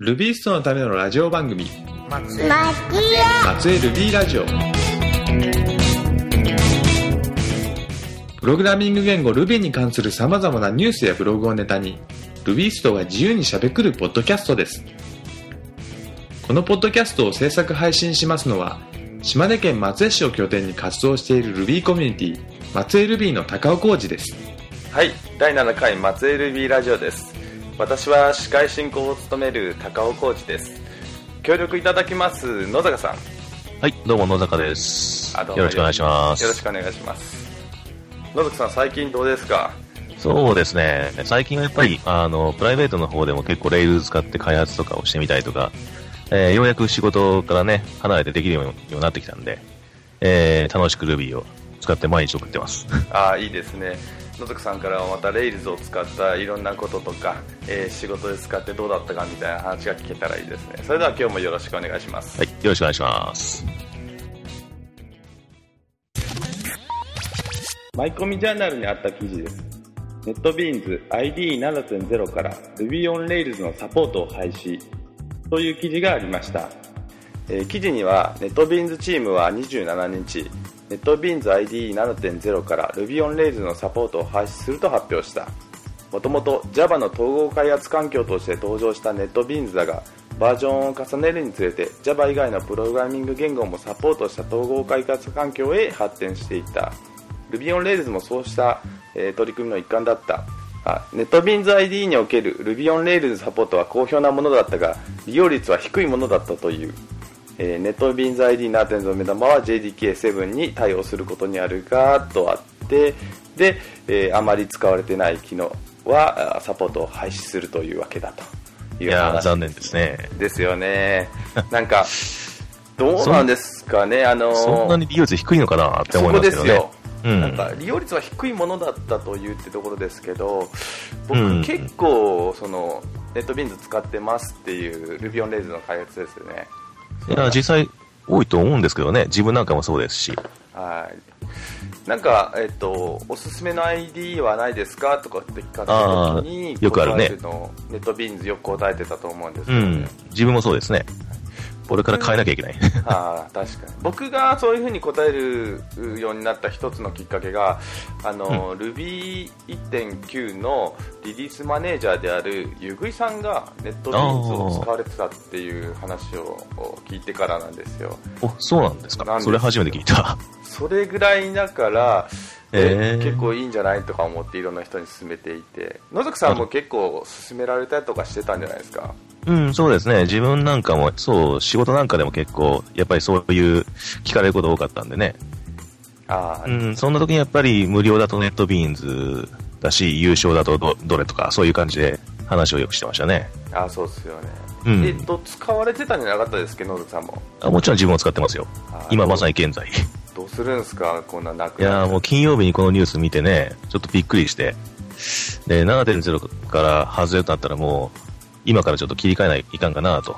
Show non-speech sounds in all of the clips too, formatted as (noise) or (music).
ルビーストのためのラジオ番組。松江。松江ルビーラジオ。プログラミング言語ルビーに関する様々なニュースやブログをネタにルビーストが自由にしゃべくるポッドキャストです。このポッドキャストを制作配信しますのは島根県松江市を拠点に活動しているルビーコミュニティ松江ルビーの高尾浩二です。はい第7回松江ルビーラジオです私は司会進行を務める高尾浩二です協力いただきます野坂さんはい、どうも野坂です。よろしくお願いします。よろしくお願いします野坂さん最近どうですか？そうですね。最近はやっぱり、あの、プライベートの方でも結構レイル使って開発とかをしてみたりとか、えーようやく仕事からね、離れてできるようになってきたんで、えー楽しく Ruby を使って毎日送ってます。(laughs) ああいいですね野坂さんからはまたレイルズを使ったいろんなこととか、えー仕事で使ってどうだったかみたいな話が聞けたらいいですねそれでは今日もよろしくお願いします、はい、よろしくお願いします。マイコミジャーナルにあった記事です。ネットビーンズ ID7.0 から Ruby on Rails のサポートを開始という記事がありました。えー記事にはネットビーンズチームは27日、ネットビーンズ IDE7.0 から Ruby on Rails のサポートを廃止すると発表した。もともと Java の統合開発環境として登場したネットビーンズだが、バージョンを重ねるにつれて Java 以外のプログラミング言語もサポートした統合開発環境へ発展していった。Ruby on Rails もそうした、えー取り組みの一環だった。あネットビーンズ ID における Ruby on Rails サポートは好評なものだったが、利用率は低いものだったという。えーネットビーンズ ID7.0 の目玉は JDK7 に対応することにあるが、とあって、で、えーあまり使われてない機能はあサポートを廃止するというわけだといいうやー、話残念ですね。ですよね。なんか、(laughs) どうなんですかね、あのーそんなに利用率低いのかなってそ思いますけどね。なんか利用率は低いものだったというってところですけど僕、うん結構そのネットビーンズ使ってますっていう Ruby on Rails の開発ですよねいや、実際多いと思うんですけどね。自分なんかもそうですし。はいなんか、えっと、おすすめの ID はないですかとかって聞かれた時によくあるねネットビーンズよく答えてたと思うんですけどうんね、。自分もそうですね。これから変えなきゃいけない。ああ確かに。僕がそういうふうに答えるようになった一つのきっかけがあの、Ruby1.9 のリリースマネージャーであるゆぐいさんがネットビーを使われてたっていう話を聞いてからなんですよ。お、そうなんですか？それ初めて聞いた。それぐらいだから、へー結構いいんじゃないとか思っていろんな人に勧めていて。野崎さんも結構勧められたりとかしてたんじゃないですか？うん、そうですね。自分なんかも、そう、仕事なんかでも結構、やっぱりそういう聞かれること多かったんでね。ああ、うん、そんな時にやっぱり無料だとネットビーンズだし、優勝だとどどれとか、そういう感じで話をよくしてましたね。ああそうですよね、うんえっと使われてたんじゃなかったですけど野崎さんも？あもちろん自分も使ってますよ。今まさに現在。どうするんすかこんななくいやーもう金曜日にこのニュース見てね、ちょっとびっくりして、で、7.0から外れとなったらもう、今からちょっと切り替えないいかんかなと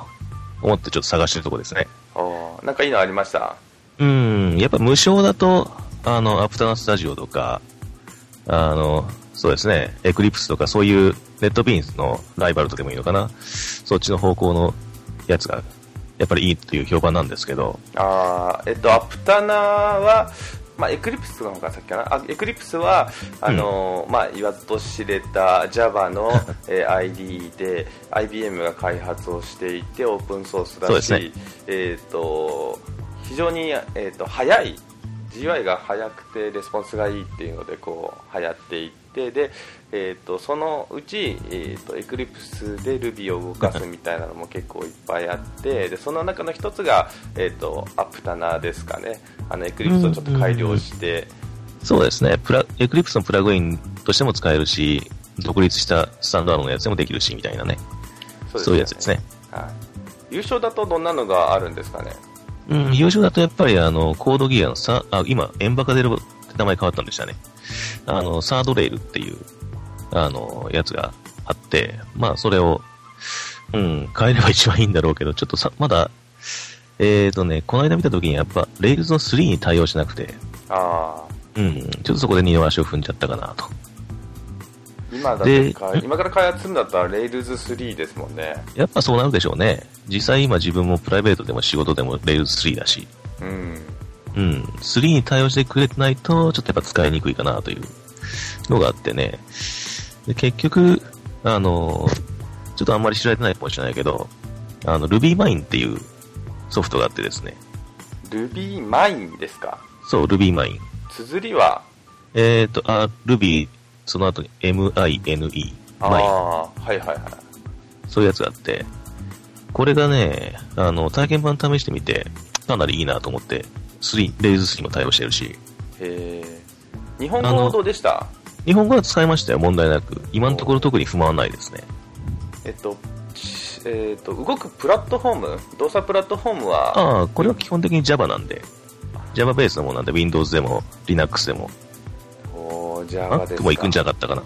思ってちょっと探してるとこですね。あーなんかいいのありました？うん、やっぱ無償だと、あの、アプタナスタジオとか、あの、そうですね、エクリプスとかそういうネットビーンズのライバルとでもいいのかな。そっちの方向のやつが、やっぱりいいっていう評判なんですけど、あーえっとアプタナはまあ、エクリプスの方がさっきかな？あエクリプスはあのーまあ、言わずと知れた Java の、(laughs) えー ID で IBM が開発をしていてオープンソースだし、ね。えー、と非常に、えー、と早い。GUI が速くてレスポンスがいいっていうのでこう流行っていってで、えー、とそのうち、えー、と Eclipse で Ruby を動かすみたいなのも結構いっぱいあってでその中の一つが、えー、とアプタナですかね。あの Eclipse をちょっと改良して、そうですね、プラ、エクリプスのプラグインとしても使えるし、独立したスタンダードのやつでもできるし、みたいなね。そういうやつですね。はい、有償だとどんなのがあるんですかね？うん、有償だとやっぱりあの、 CodeGear のさ、あ、今、 Embarcadero って名前変わったんでしたね。あの、3rdRail っていう、あの、やつがあって、まあ、それを、うん、買えれば一番いいんだろうけど、ちょっとさ、まだ、えーとね、この間見た時にやっぱ、 Rails の3に対応しなくて、あうん、ちょっとそこで二の足を踏んじゃったかなと。今だってか今から開発するんだったら Rails3 ですもんね。やっぱそうなるでしょうね。実際今自分もプライベートでも仕事でも Rails3 だし。うん。うん。3に対応してくれてないと、ちょっとやっぱ使いにくいかなというのがあってね。で結局、あの、ちょっとあんまり知られてないかもしれないけど、あの、RubyMine っていうソフトがあってですね。RubyMine ですか？そう、RubyMine。綴りは？えっ、と、あ、Ruby、その後に MINE。あ。あ、はいはいはい。そういうやつがあって、これがね、あの、体験版試してみて、かなりいいなと思って、3、レイズ3も対応してるし、へえ。日本語はどうでした？日本語は使いましたよ、問題なく。今のところ特に不満はないですね。えっと、しえっと、動くプラットフォーム動作プラットフォームは、ああ、これは基本的に Java なんで、Java ベースのものなんで、Windows でも Linux でも、おー Java ですか。も行くんじゃなかったかな。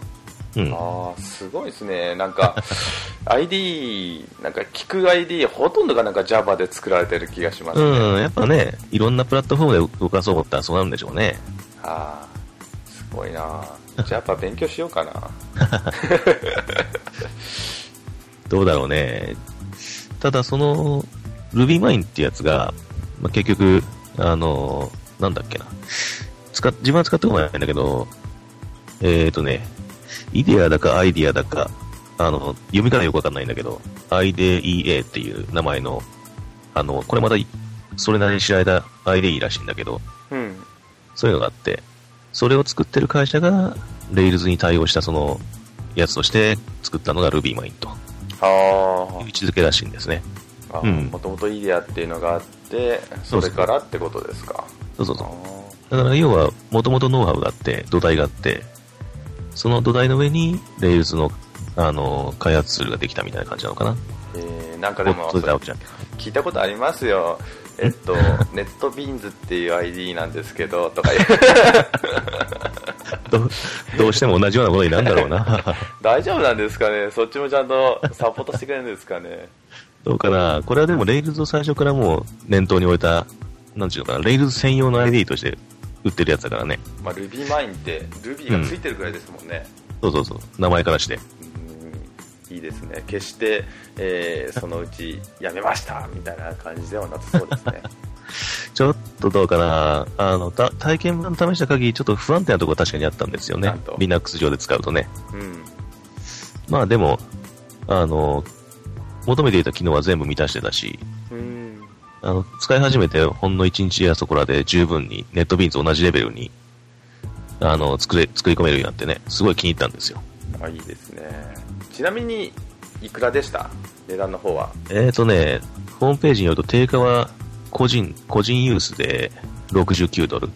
うん。ああ、すごいですね。なんか、(laughs) ID、なんか聞く ID、ほとんどがなんか Java で作られてる気がしますね。うん、やっぱね、いろんなプラットフォームで動かそうと思ったらそうなるんでしょうね。ああ、すごいな。じゃあやっぱ勉強しようかな。どうだろうね。ただ、その、RubyMine ってやつが、まあ、結局、あの、なんだっけな。使っ、自分は使ったことないんだけど、えーとね、イデアだかアイディアだか、あの、読み方よくわかんないんだけど、IDEA っていう名前の、あの、これまた、それなりに知られた IDE らしいんだけど、うん。そういうのがあって、それを作ってる会社が、Rails に対応したその、やつとして作ったのが RubyMine とあいう位置づけらしいんですね。あ、うんもともとイデアっていうのがあって、それからってことですか？そうそうあそう。だから要は、もともとノウハウがあって、土台があって、その土台の上に、Rails の、あの、開発ツールができたみたいな感じなのかな。ーえー、なんかでも。聞いたことありますよ。えっと、(laughs) ネットビーンズっていう ID なんですけど、(laughs) とか言うどうどうしても同じようなことになるんだろうな。(laughs) 大丈夫なんですかね？そっちもちゃんとサポートしてくれるんですかね？どうかな？これはでも Rails を最初からもう念頭に置いた、なんていうのかな、Rails 専用の ID として売ってるやつだからね。まあ、RubyMine って Ruby がついてるくらいですもんね。そうそうそう。名前からして。うん、いいですね。決して、えーそのうちやめました (laughs) みたいな感じではなさそうですね。(laughs) ちょっとどうかな。あの、た体験版試した限り、ちょっと不安定なところ確かにあったんですよね。Linux 上で使うとね。うん。まあでも、あの、求めていた機能は全部満たしてたし、うん。あの、使い始めてほんの1日やそこらで十分にネットビーンズ同じレベルに、あの、作れ、作り込めるようになってね、すごい気に入ったんですよ。あ、いいですね。ちなみに、いくらでした？値段の方は。えーとね、ホームページによると定価は個人、個人ユースで69ドル。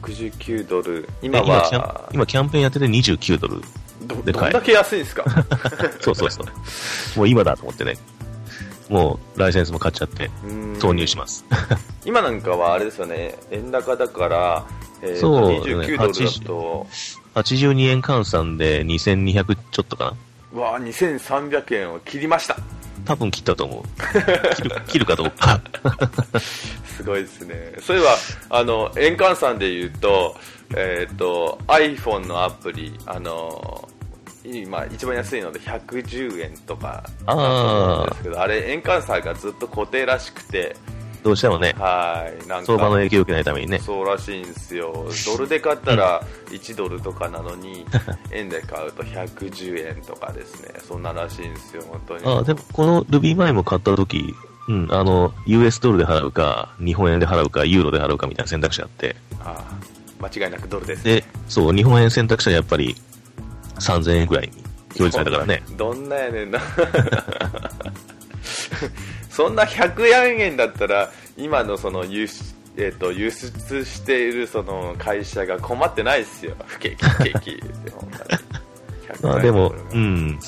69ドル。で今今キャンは、今キャンペーンやってて29ドル。どでどんだけ安いんですか？(laughs) そうそうそう。もう今だと思ってね。もうライセンスも買っちゃってうん投入します。(laughs) 今なんかはあれですよね、円高だから、えーとそうね29ドルだと、82円換算で2200ちょっとかな。うわー2300円を切りました。多分切ったと思う。切る (laughs) 切るかどうか。(laughs) すごいですね。そういえば、あの、円換算で言うと、えっ、と、iPhone のアプリ、あの、今一番安いので110円とかだと思うんですけど、あれ円換算がずっと固定らしくて、どうしてもね、はい、なんか、相場の影響を受けないためにね。そうらしいんですよ。ドルで買ったら1ドルとかなのに、(laughs) 円で買うと110円とかですね。そんならしいんですよ、本当に。あでもこの Ruby 前も買った時、うん、あの、US ドルで払うか、日本円で払うか、ユーロで払うかみたいな選択肢があって、ああ間違いなくドルです。で、そう、日本円選択したらやっぱり3000円ぐらいに表示されたからね。どんなやねんな。(laughs) そんな100円だったら、今のその輸出、えっ、と、輸出しているその会社が困ってないですよ。不景気、不景気まに100まあでも、円うん、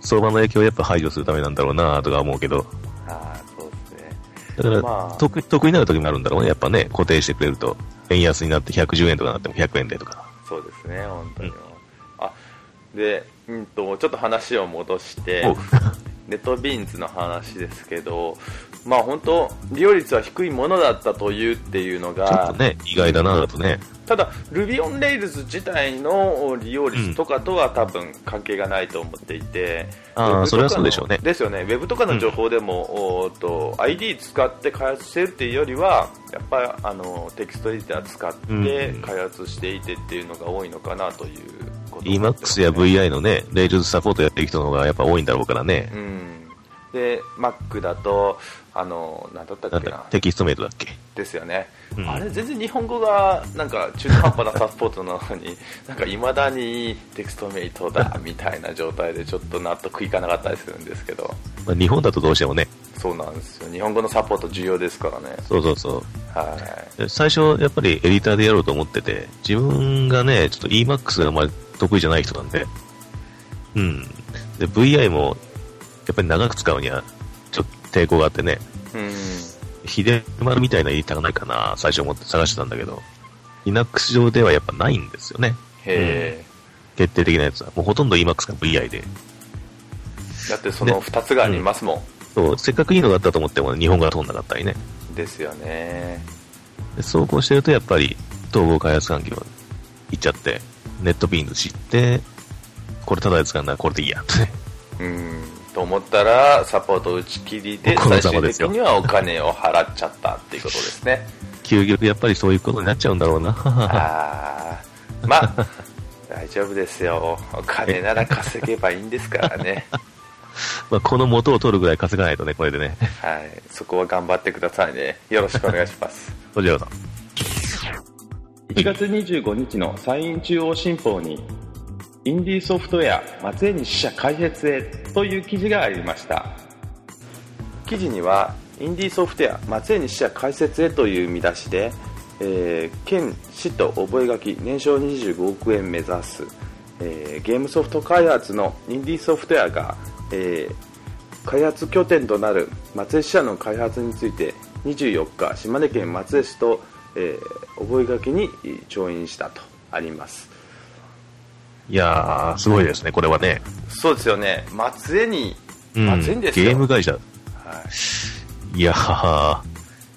相場の影響をやっぱ排除するためなんだろうなとか思うけど、ああ、そうですね。だから、まあ得得意になる時もあるんだろうね。やっぱね、固定してくれると、円安になって110円とかなっても100円でとか。そうですね、本当に。うんあ、で、うんと、ちょっと話を戻してレ、ットビーンズの話ですけど、まあ本当、利用率は低いものだったというっていうのちょっがと、ね、意外だなとね。ただ Ruby on Rails 自体の利用率とかとは多分関係がないと思っていて、ああ、それはそうでしょうね。ですよね、ウェブとかの情報でも、おーっと ID 使って開発してるっていうよりは、やっぱりあのテキストエディター使って開発していてっていうのが多いのかなということを思ってます Emacs や VI のね、Rails サポートやってる人の方がやっぱ多いんだろうからね。うん、で Mac だとあのなんだったっけな。だテキストメイトだっけ？ですよね、うん。あれ全然日本語がなんか中途半端なサポートなのに (laughs) なんか未だにテキストメイトだみたいな状態でちょっと納得いかなかったりするんですけど。まあ、日本だとどうしてもね。そうなんですよ。日本語のサポート重要ですからね。そうそうそう。はい。で最初、やっぱりエディターでやろうと思ってて、自分がね、ちょっと Emacs があまり得意じゃない人なんで、うん。で、VI も、やっぱり長く使うには、抵抗があってね、うん秀丸みたいなエディターがないかな、最初思って探してたんだけど、Linux 上ではやっぱないんですよね。へえ、決定的なやつは。もうほとんど Emacs か VI で。だってその2つがありますもそう、せっかくいいのがあったと思っても日本語が通んなかったりね。ん、ですよねでそうこうしてるとやっぱり統合開発環境に行っちゃって、ネットビーンズ知って、これただで使うならこれでいいやってね。うんと思ったらサポート打ち切りで最終的にはお金を払っちゃったっていうことですね。究極やっぱりそういうことになっちゃうんだろうな。あー。まあ (laughs) 大丈夫ですよ。お金なら稼げばいいんですからね。(laughs) まあこの元を取るぐらい稼がないとね、これでね。はい。そこは頑張ってくださいね。よろしくお願いします。それでは1月25日の山陰中央新報にインディーソフトウェア松江に支社開設へという記事がありました。記事にはインディーソフトウェア松江に支社開設へという見出しで、えー県市と覚書年商25億円目指す、えーゲームソフト開発のインディーソフトウェアが、えー開発拠点となる松江支社の開発について24日島根県松江市と、えー覚書に調印したとあります。いやー、すごいですね、これはね。そうですよね。松江にうん、松江にですよ、ゲーム会社。はい。いやー、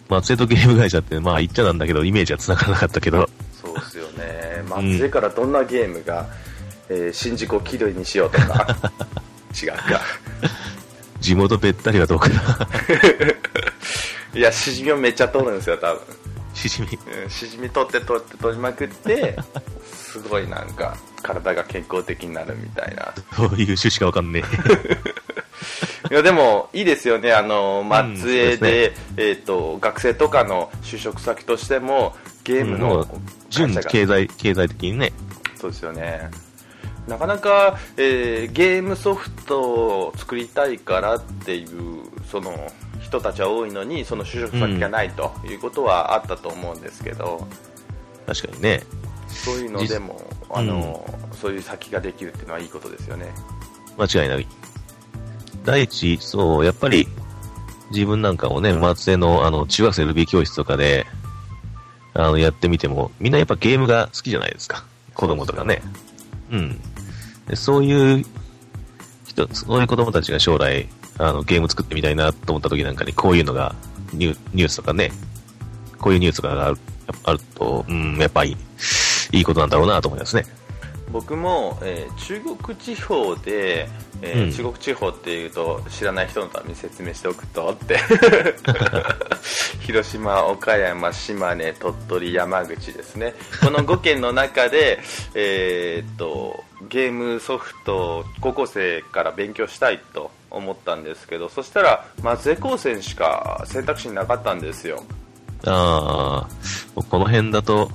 松江とゲーム会社って、まあ言っちゃなんだけど、イメージは繋がらなかったけど、そうですよね。松江からどんなゲームが、えー新宿を気取りにしようとか。(laughs) 違うか。地元べったりはどうかな。いやしじみをめっちゃ取るんですよ多分。しじみ。うんしじみ取って取って取りまくって (laughs) すごいなんか体が健康的になるみたいな。どういう趣旨かわかんね (laughs) いやでもいいですよね。あの松江そうでで,、えー、と学生とかの就職先としてもゲームの純経済、経済的にね。そうですよね。なかなか、えーゲームソフトを作りたいからっていうその人たちは多いのにその就職先がないということはあったと思うんですけど、確かにね。そういうのでもあの、そういう先ができるっていうのはいいことですよね間違いない。第一、そう、やっぱり、自分なんかもね、松江の、あの、中学生ルビー教室とかで、あの、やってみても、みんなやっぱゲームが好きじゃないですか。子供とかね。うん。でそういう人、そういう子供たちが将来、あの、ゲーム作ってみたいなと思った時なんかに、こういうのが、ニュニュースとかね、こういうニュースがあるあると、うん、やっぱり、いいことなんだろうなと思いますね。僕も、えー中国地方で、えーうん。中国地方っていうと知らない人のために説明しておくとって。(laughs) 広島、岡山、島根、鳥取、山口ですね。この5県の中で、えーっとゲームソフトを高校生から勉強したいと思ったんですけどそしたら松江高専しか選択肢になかったんですよ。ああ、この辺だと、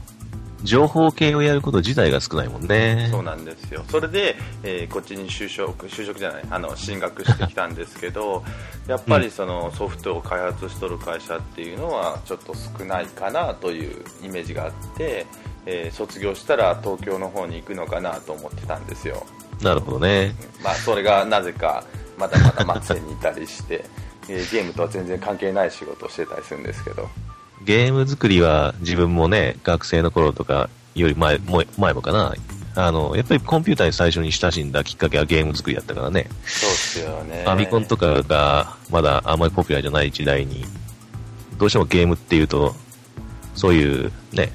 情報系をやること自体が少ないもんね。そうなんですよ。それで、えーこっちに就職就職じゃないあの進学してきたんですけど (laughs) やっぱりそのソフトを開発しとる会社っていうのはちょっと少ないかなというイメージがあって、えー卒業したら東京の方に行くのかなと思ってたんですよ。なるほどね。まあそれがなぜかまだまだ松江にいたりして、(laughs) えーゲームとは全然関係ない仕事をしてたりするんですけどゲーム作りは自分もね、学生の頃とかより前も前もかな。あの、やっぱりコンピューターに最初に親しんだきっかけはゲーム作りだったからね。そうですよねファミコンとかがまだあんまりポピュラーじゃない時代に、どうしてもゲームっていうと、そういうね、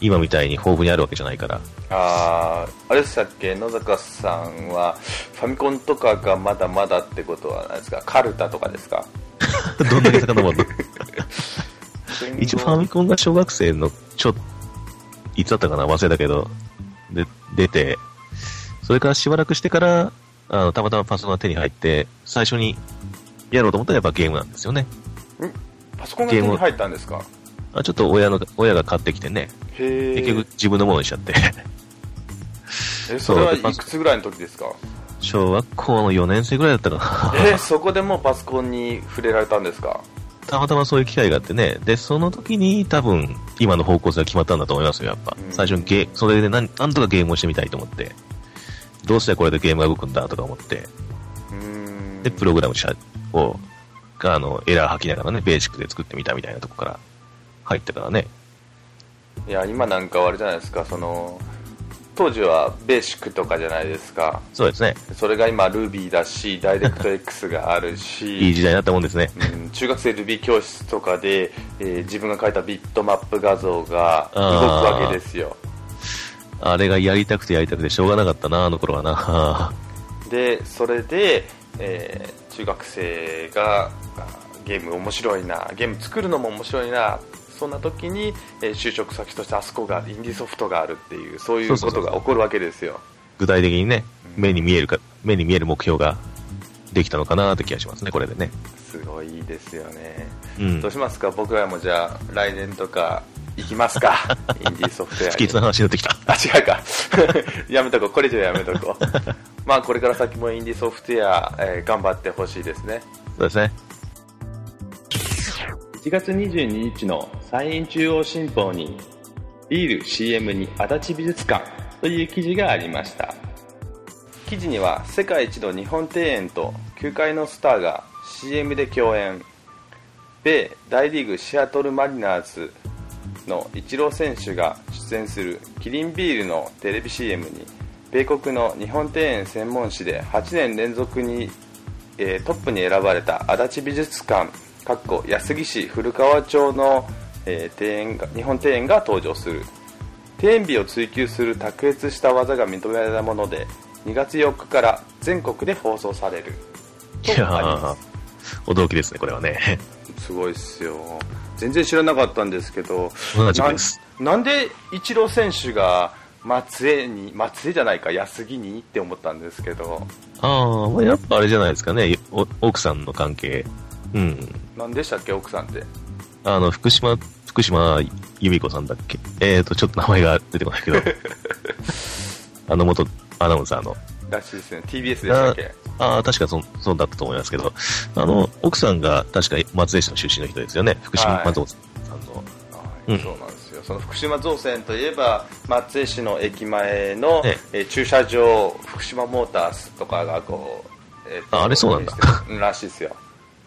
今みたいに豊富にあるわけじゃないから。あーあれでしたっけ？野坂さんはファミコンとかがまだまだってことは何ですか？カルタとかですか？(laughs) どんだけ遡るの？(laughs) 一応ファミミコンが小学生のちょ、いつだったかな？忘れたけど、で、出て、それからしばらくしてから、あの、たまたまパソコンが手に入って、最初にやろうと思ったらやっぱゲームなんですよね。パソコンが手に入ったんですか？あちょっと親の、親が買ってきてね、へえ結局自分のものにしちゃって、(laughs) えそれはいくつぐらいの時ですか？小学校の4年生ぐらいだったかな。えーそこでもうパソコンに触れられたんですか？たまたまそういう機会があってね、で、その時に多分、今の方向性が決まったんだと思いますよ、やっぱ。うん。最初にゲそれでなんなんとかゲームをしてみたいと思って、どうしてこれでゲームが動くんだとか思って、で、プログラム者を、あの、エラー吐きながらね、ベーシックで作ってみたみたいなとこから入ったからね。いや今なんかはあれじゃないですかその当時はベーシックとかじゃないですかそうですね。それが今 Ruby だしダイレクト X がある (laughs) いいし時代になったもんですね。うん中学生 Ruby 教室とかで、えー自分が書いたビットマップ画像が動くわけですよあれがやりたくてやりたくてしょうがなかったな、あの頃はな。(laughs) でそれで、えー中学生があゲーム面白いなゲーム作るのも面白いなそんな時に、えー就職先としてあそこがインディーソフトがあるっていうそういうことが起こるわけですよ。具体的にね、うん。目に見えるか、目に見える目標ができたのかなって気がしますね、これでね。すごいですよね、うん。どう。しますか？僕らもじゃあ来年とか行きますか？(laughs) インディーソフトウェアに不吉な話になってきた。(laughs) あ違うか。(laughs) やめとこう。これ以上やめとこう。まあこれから先もインディーソフトウェア、えー頑張ってほしいですね。そうですね。1月22日の山陰中央新報にビール CM に足立美術館という記事がありました。記事には世界一の日本庭園と球界のスターが CM で共演。米大リーグシアトルマリナーズのイチロー選手が出演するキリンビールのテレビ CM に米国の日本庭園専門誌で8年連続にえートップに選ばれた足立美術館。かっこ安来市古川町の、えー庭園が日本庭園が登場する庭園美を追求する卓越した技が認められたもので2月4日から全国で放送されるいや驚きですね、これはね。すすごいっすよ全然知らなかったんですけど。ななんでイチロー選手が松江に松江じゃないか安来にって思ったんですけどああ、まあ、やっぱあれじゃないですかね。お奥さんの関係。うん。何でしたっけ奥さんって？あの、福島、福島由美子さんだっけ？えーと、ちょっと名前が出てこないけど。(laughs) あの元アナウンサーの。らしいですね。TBS でしたっけ？ああ、確かそそうだったと思いますけど、あの、奥さんが確か松江市の出身の人ですよね。福島はい。松尾さんの。はい。うん。そうなんですよ。その福島造船といえば松江市の駅前の、ええ。ー駐車場福島モータースとかがこう、えーとああれそうなんだ。うんらしいですよ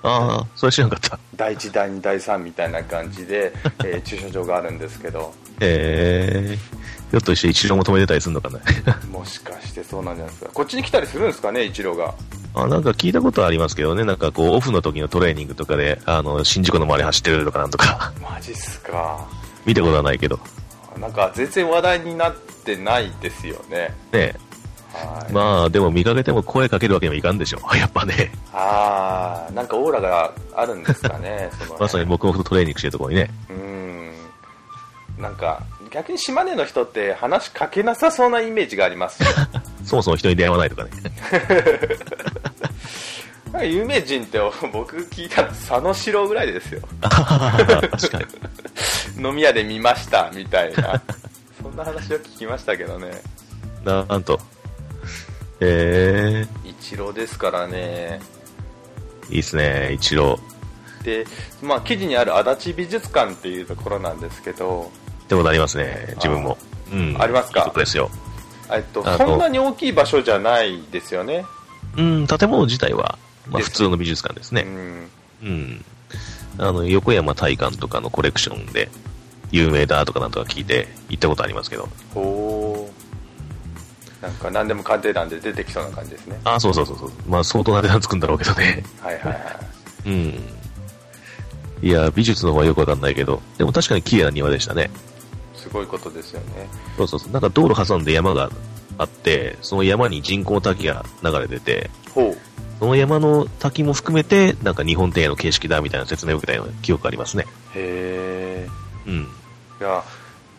ああ、それ知らなかった。第1第2第3みたいな感じで、(laughs) えー駐車場があるんですけど。え。ー、ひょっとして一郎も止めてたりするのかな。(laughs) もしかしてそうなんじゃないですか。こっちに来たりするんですかね一郎が。あなんか聞いたことありますけどね、なんかこう、オフの時のトレーニングとかで、あの、新宿の周り走ってるとかなんとか、マジっすか。見たことはないけど、なんか全然話題になってないですよね。ねはい、まあ、でも見かけても声かけるわけにもいかんでしょ。(laughs) やっぱね、ああなんかオーラがあるんですかね (laughs) そのねまさに黙々とトレーニングしてるところにね。うんなんか逆に島根の人って話しかけなさそうなイメージがありますし (laughs) そもそも人に出会わないとかね。なんか有名人って僕聞いたの佐野史郎ぐらいですよ確かに。飲み屋で見ましたみたいなそんな話を聞きましたけどねななんと。え一郎ですからねー、いいっすね、一郎。で、まあ、記事にある足立美術館っていうところなんですけど、ってことありますね、自分も。うん。ありますか？いいとこですよ。えっと、そんなに大きい場所じゃないですよね。うん、建物自体は、まあ普通の美術館ですね。うんうん。あの、横山大観とかのコレクションで有名だとかなんとか聞いて行ったことありますけど。なんか何でも鑑定団で出てきそうな感じですね。あ、そうそうそうそう。まあ相当な値段つくんだろうけどね。はいはいはい。うん。いや、美術の方はよくわかんないけど、でも確かに綺麗な庭でしたね。すごいことですよね。そうそうそう。なんか道路挟んで山があって、その山に人工滝が流れてて、ほう。その山の滝も含めて、なんか日本庭園の形式だみたいな説明を受けたような記憶がありますね。へえ。うん。いや、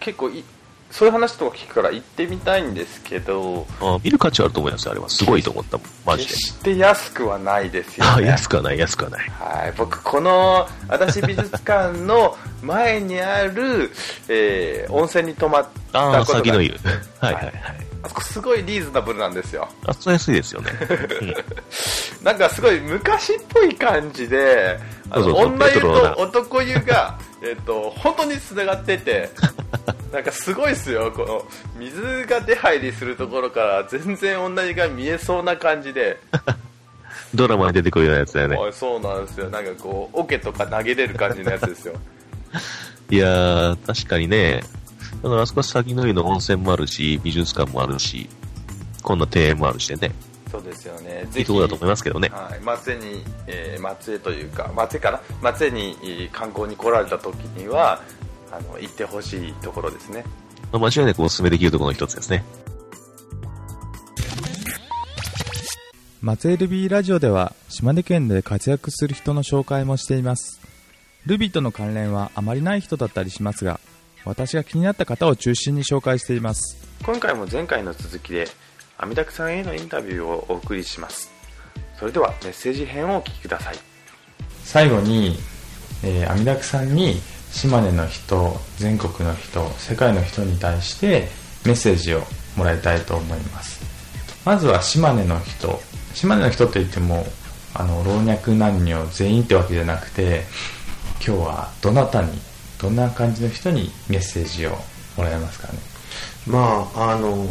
結構い、そういう話とか聞くから行ってみたいんですけど、あ見る価値はあると思いますよ、あれは。すごいと思ったもん、マジで決。して安くはないですよあ、ね。安くはない、安くはない。はい、僕、この、足立美術館の前にある、えー温泉に泊まったああ、ことが先の湯。(laughs) はいはいはい。あそこすごいリーズナブルなんですよ。あ、それ安いですよね。(laughs) うんなんかすごい昔っぽい感じで、あの女湯と男湯が、えっと、本当に繋がってて、(laughs) なんかすごいですよ、この、水が出入りするところから全然女湯が見えそうな感じで、(laughs) ドラマに出てくるようなやつだよね。はいそうなんですよ。なんかこう、桶とか投げれる感じのやつですよ。(laughs) いやー、確かにね、だからあそこは先の湯の温泉もあるし、美術館もあるし、こんな庭園もあるしでね、そうですよね。いいところだと思いますけどね。はい、松江に、えー松江というか松江かな？松江にえー観光に来られた時にはあの行ってほしいところですね。まあ間違いなくお勧めできるところの一つですね。松江ルビーラジオでは島根県で活躍する人の紹介もしています。ルビーとの関連はあまりない人だったりしますが私が気になった方を中心に紹介しています。今回も前回の続きで阿弥陀さんへのインタビューをお送りします。それではメッセージ編をお聞きください。最後に、えー、阿弥陀さんに島根の人全国の人世界の人に対してメッセージをもらいたいと思います。まずは島根の人。島根の人といってもあの老若男女全員ってわけじゃなくて今日はどなたにどんな感じの人にメッセージをもらえますかね？まああの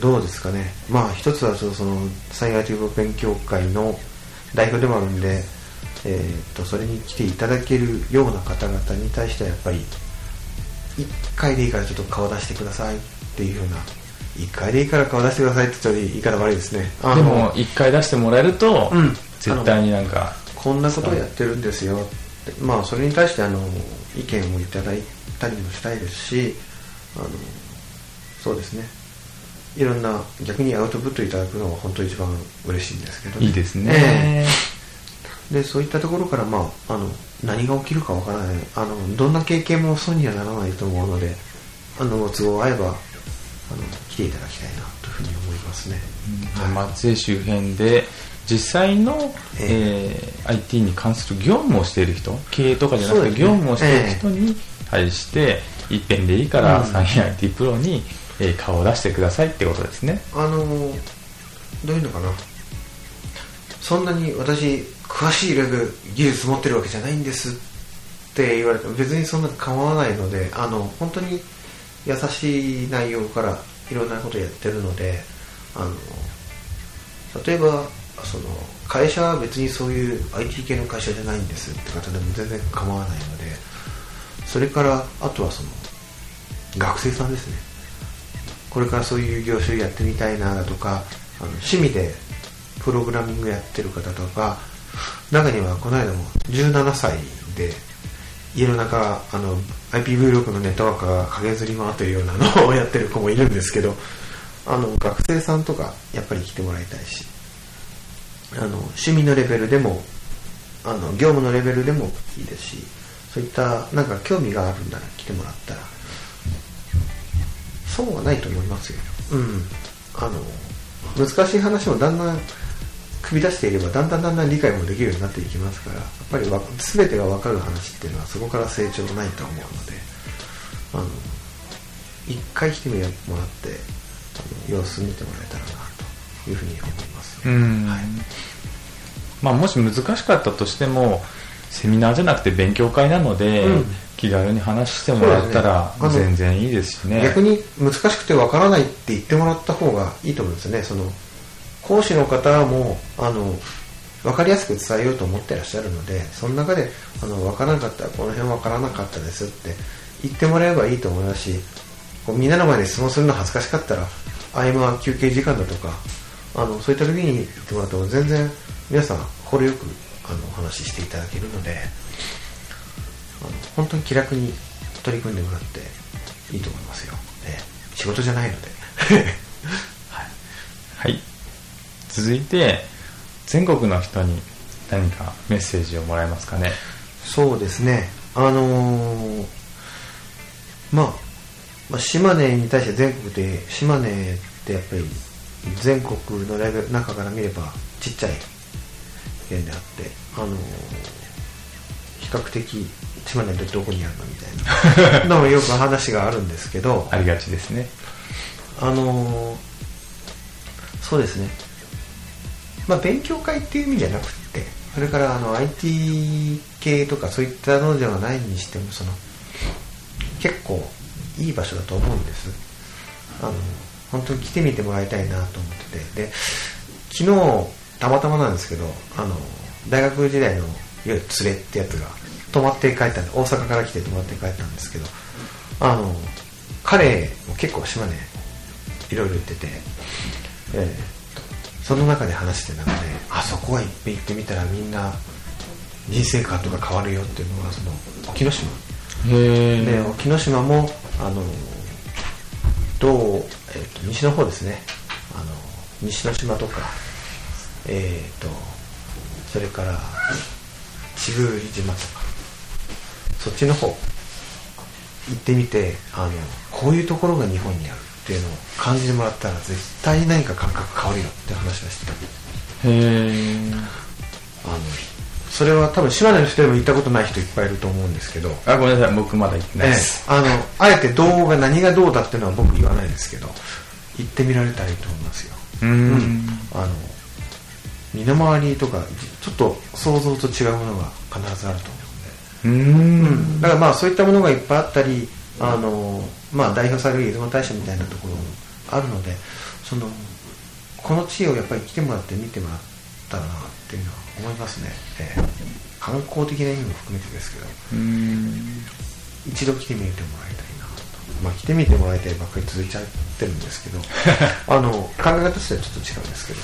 どうですかね。まあ一つはその災害救護勉強会の代表でもあるんで、えー、とそれに来ていただけるような方々に対してはやっぱり1回でいいからちょっと顔出してくださいっていうような1回でいいから顔出してくださいって言ったら言い方悪いですね。あのでも一回出してもらえると、うん。絶対になんかこんなことをやってるんですよって。まあそれに対してあの意見をいただいたりもしたいですしあのそうですね。いろんな逆にアウトプットいただくのが本当一番嬉しいんですけど、いいですね、ええでそういったところから、まあ、あの何が起きるかわからない。あのどんな経験も損にはならないと思うのであのご都合合えばあの来ていただきたいなというふうに思いますね、じゃあ松江周辺で実際の、ええ。ー IT に関する業務をしている人経営とかじゃなくて、ね。業務をしている人に対して、一遍でいいから、うん。サイン IT プロに、えー顔を出してくださいってことですね。あのどういうのかな。そんなに私詳しいレベル技術持ってるわけじゃないんですって言われても別にそんな構わないのであの本当に優しい内容からいろんなことやってるのであの例えばその会社は別にそういう IT 系の会社じゃないんですって方でも全然構わないのでそれからあとはその学生さんですね。これからそういう業種やってみたいなとかあの趣味でプログラミングやってる方とか中にはこの間も17歳で家の中あの IPv6 のネットワークが駆けずり回ってるようなのを (laughs) やってる子もいるんですけどあの学生さんとかやっぱり来てもらいたいしあの趣味のレベルでもあの業務のレベルでもいいですしそういったなんか興味があるんなら来てもらったら損はないと思いますよ。うん。あの、難しい話もだんだん組み出していれば、だんだんだんだん理解もできるようになっていきますから、やっぱりわ全てが分かる話っていうのはそこから成長ないと思うので、あの、一回来てもらって、あの様子見てもらえたらなというふうに思います。うん、はい。まあ、もし難しかったとしてもセミナーじゃなくて勉強会なので、うん。気軽に話してもらったらね。全然いいですしね。逆に難しくてわからないって言ってもらった方がいいと思うんですよね。その講師の方もあの分かりやすく伝えようと思ってらっしゃるのでその中であの分からなかったらこの辺分からなかったですって言ってもらえばいいと思いますしこうみんなの前で質問するの恥ずかしかったら合間休憩時間だとかあのそういった時に言ってもらっても全然皆さん心よくあのお話ししていただけるのであの本当に気楽に取り組んでもらっていいと思いますよ、ええ仕事じゃないので。(laughs) はい。続いて全国の人に何かメッセージをもらえますかね？そうですね。あのーまあ、まあ島根に対して全国で島根ってやっぱり全国のレベル中から見ればちっちゃい県であってあのー比較的島根ってどこにあるのみたいな。(laughs) のもよく話があるんですけどありがちですね。あのーそうですね、まあ、勉強会っていう意味じゃなくてそれからあの IT 系とかそういったのではないにしてもその結構いい場所だと思うんです。あの本当に来てみてもらいたいなと思ってて。で昨日たまたまなんですけどあの大学時代のいわゆる連れってやつが泊まって帰ったんで大阪から来て泊まって帰ったんですけどあの彼も結構島根いろいろ言ってて、えーその中で話してたのであそこは行って行ってみたらみんな人生観とか変わるよっていうのがその沖ノ島。へで沖ノ島もあのどう、えーと西の方ですね。あの西之島とかえっ、とそれから千宮島とかそっちの方行ってみてあのこういうところが日本にあるっていうのを感じてもらったら絶対に何か感覚変わるよって話はしてた。へえあのそれは多分島根の人でも行ったことない人いっぱいいると思うんですけど。あごめんなさい僕まだ行ってないええ。です、あのあえてどうが何がどうだっていうのは僕言わないですけど行ってみられたらいいと思いますよ。うーん。あの身の回りとかちょっと想像と違うものが必ずあると思うーうん。ん。で、だからまあそういったものがいっぱいあったりあの、まあ、代表される出雲大社みたいなところもあるのでそのこの地をやっぱり来てもらって見てもらったらなっていうのは思いますね、ええ。観光的な意味も含めてですけど。うーん。一度来てみてもらいたいなと。まあ来てみてもらいたいばっかり続いちゃってるんですけど。(laughs) あの考え方としてはちょっと違うんですけど。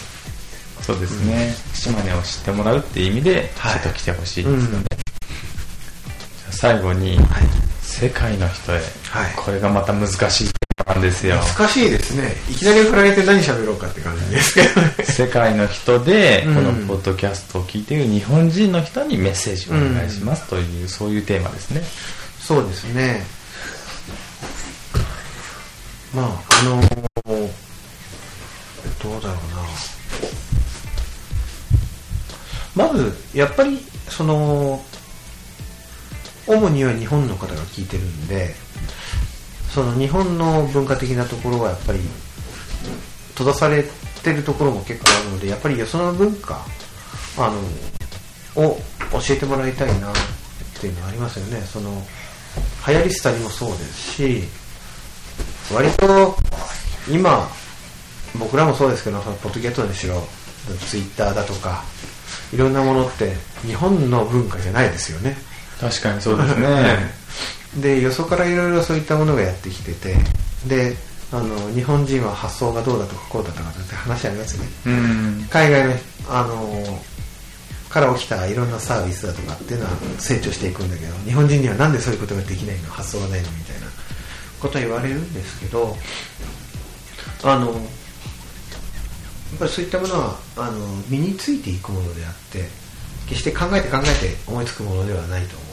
そうですね、島根を知ってもらうっていう意味でちょはいっと来てほしいですよね、うん。じゃあ最後に、はい世界の人へ、はい。これがまた難しいなんですよ。難しいですね。いきなり振られて何喋ろうかって感じですけどね。世界の人でうん。このポッドキャストを聞いている日本人の人にメッセージをお願いしますという、そういうテーマですね。そうですね。まああのどうだろうな。まずやっぱりその主には日本の方が聞いてるんでその日本の文化的なところはやっぱり閉ざされてるところも結構あるのでやっぱりよその文化あのを教えてもらいたいなっていうのはありますよね。その流行り廃りもそうですし割と今僕らもそうですけどそのポッドキャストにしろツイッターだとかいろんなものって日本の文化じゃないですよね。確かにそうですね。(laughs) でよそからいろいろそういったものがやってきててであの日本人は発想がどうだとかこうだとかって話ありますよね。うん。海外のあのから起きたいろんなサービスだとかっていうのは成長していくんだけど日本人にはなんでそういうことができないの発想がないのみたいなことは言われるんですけどあのやっぱりそういったものはあの身についていくものであって決して考えて考えて思いつくものではないと思う。ん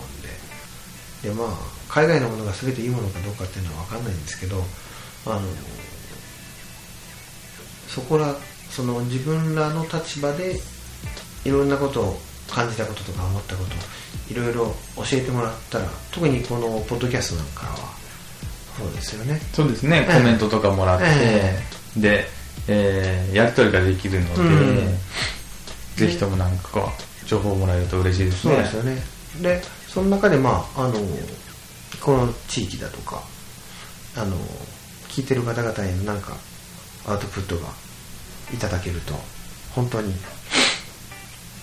ででまあ海外のものが全ていいものかどうかっていうのは分かんないんですけどあのそこらその自分らの立場でいろんなことを感じたこととか思ったこといろいろ教えてもらったら特にこのポッドキャストなんかはそうですよね。そうですね。ええ。コメントとかもらって、えで、えーやり取りができるので、うん。ぜひともなんか情報をもらえると嬉しいですね。そうですよね。でその中でまああのこの地域だとかあの聞いてる方々へのなんかアウトプットがいただけると本当に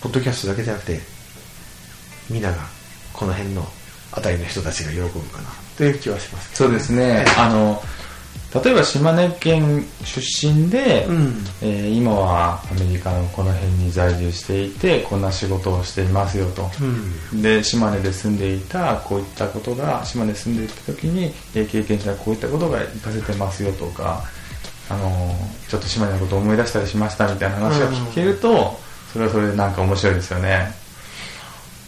ポッドキャストだけじゃなくてみんながこの辺のあたりの人たちが喜ぶかなという気はしますけど。そうですね。ええあの例えば島根県出身で、うん。えー今はアメリカのこの辺に在住していてこんな仕事をしていますよと、うん。で島根で住んでいたこういったことが島根で住んでいた時にえー経験したこういったことが活かせてますよとか、あのーちょっと島根のことを思い出したりしましたみたいな話が聞けると、それはそれでなんか面白いですよね。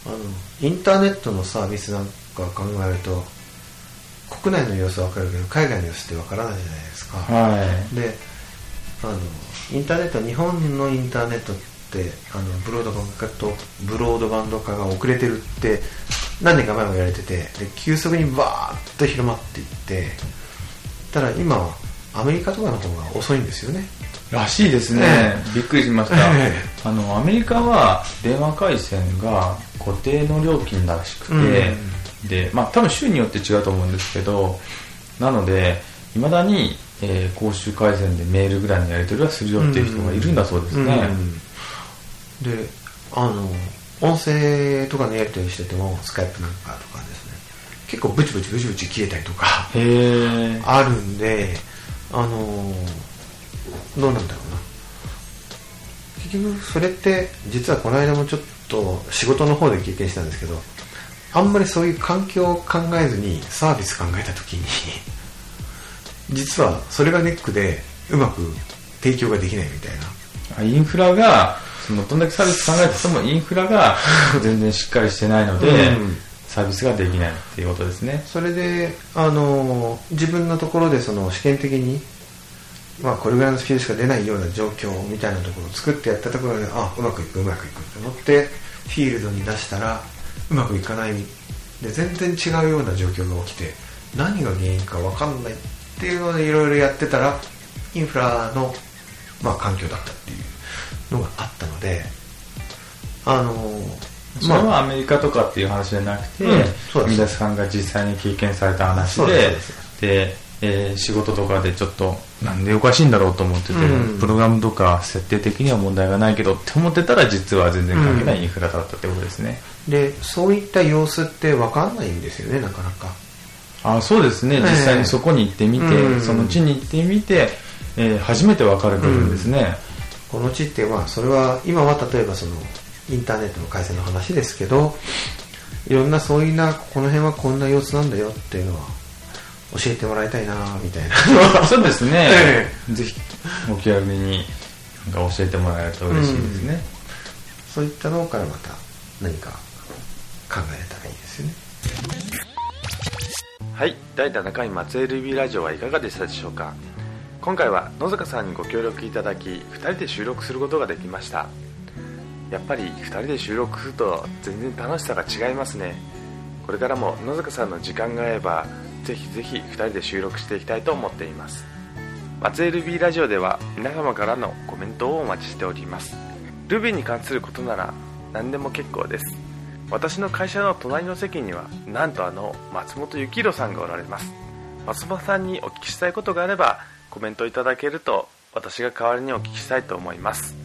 あのインターネットのサービスなんか考えると国内の様子は分かるけど海外の様子って分からないじゃないですか、はい。であのインターネット日本のインターネットってあのブロードバンド化とブロードバンド化が遅れてるって何年か前も言われててで急速にバーッと広まっていってただ今はアメリカとかの方が遅いんですよねらしいですね、びっくりしました、えあのアメリカは電話回線が固定の料金らしくて、うん。でまあ多分州によって違うと思うんですけどなのでいまだに、えー公衆回線でメールぐらいのやり取りはするよっていう人がいるんだそうですね、うん。であの音声とかのやり取りしててもスカイプなんかとかですね。結構ブチブチブチブチ消えたりとかあるんであのどうなんだろうな。結局それって実はこの間もちょっと仕事の方で経験したんですけどあんまりそういう環境を考えずにサービス考えた時に (laughs) 実はそれがネックでうまく提供ができないみたいな。インフラがそのどんだけサービス考えててもインフラが (laughs) 全然しっかりしてないので、うん。サービスができないっていうことですね。それで、あの自分のところでその試験的に、まあ、これぐらいのスピードしか出ないような状況みたいなところを作ってやったところであうまくいくうまくいくと思ってフィールドに出したらうまくいかない。で全然違うような状況が起きて何が原因か分かんないっていうのでいろいろやってたらインフラの、まあ、環境だったっていうのがあったのであのそれはアメリカとかっていう話じゃなくて、うんそうです。皆さんが実際に経験された話そうでで、えー仕事とかでちょっとなんでおかしいんだろうと思ってて、うん。プログラムとか設定的には問題がないけどって思ってたら実は全然関係ないインフラだったってことですね、でそういった様子って分かんないんですよねなかなか。あそうですね。ええ。実際にそこに行ってみて、うん。その地に行ってみて、えー初めて分かる部分ですね、この地ってまあそれは今は例えばそのインターネットの回線の話ですけどいろんなそういうなこの辺はこんな様子なんだよっていうのは教えてもらいたいなみたいな。そうですね、(laughs) えぜひお気軽になんか教えてもらえると嬉しいですね、そういったのからまた何か考えたらいいですよね。はい。第7回松江 LB ラジオはいかがでしたでしょうか。今回は野坂さんにご協力いただき2人で収録することができました。やっぱり2人で収録すると全然楽しさが違いますね。これからも野坂さんの時間が合えばぜひぜひ2人で収録していきたいと思っています。松江 LB ラジオでは皆様からのコメントをお待ちしております。Ruby に関することなら何でも結構です。私の会社の隣の席にはなんとあの松本幸宏さんがおられます。松本さんにお聞きしたいことがあればコメントいただけると私が代わりにお聞きしたいと思います。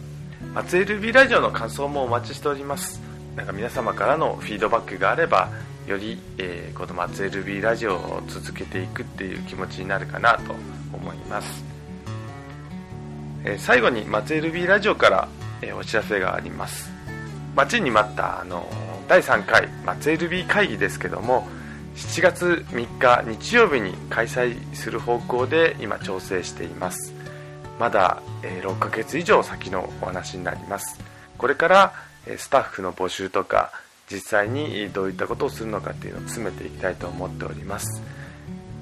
松江 LB ラジオの感想もお待ちしております。なんか皆様からのフィードバックがあればより、えーこの松江 LB ラジオを続けていくっていう気持ちになるかなと思います、えー最後に松江 LB ラジオから、えーお知らせがあります。待ちに待ったあの第3回松江 LB 会議ですけども7月3日日曜日に開催する方向で今調整しています。まだ、え6ヶ月以上先のお話になります。これからえスタッフの募集とか実際にどういったことをするのかっていうのを詰めていきたいと思っております。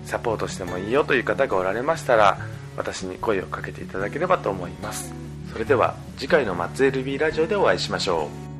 サポートしてもいいよという方がおられましたら私に声をかけていただければと思います。それでは次回の松江 LB ラジオでお会いしましょう。